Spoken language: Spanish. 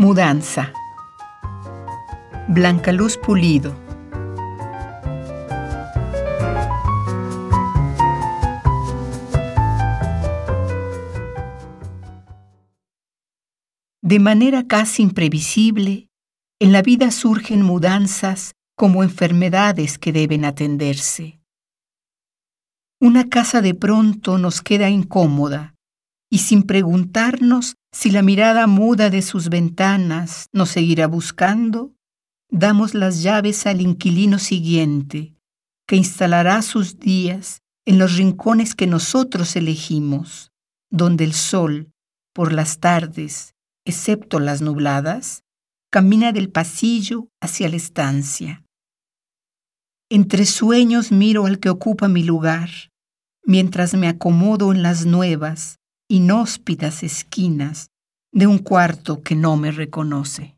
Mudanza. Blanca Luz Pulido. De manera casi imprevisible, en la vida surgen mudanzas como enfermedades que deben atenderse. Una casa de pronto nos queda incómoda y sin preguntarnos si la mirada muda de sus ventanas nos seguirá buscando, damos las llaves al inquilino siguiente, que instalará sus días en los rincones que nosotros elegimos, donde el sol, por las tardes, excepto las nubladas, camina del pasillo hacia la estancia. Entre sueños miro al que ocupa mi lugar, mientras me acomodo en las nuevas, inhóspitas esquinas de un cuarto que no me reconoce.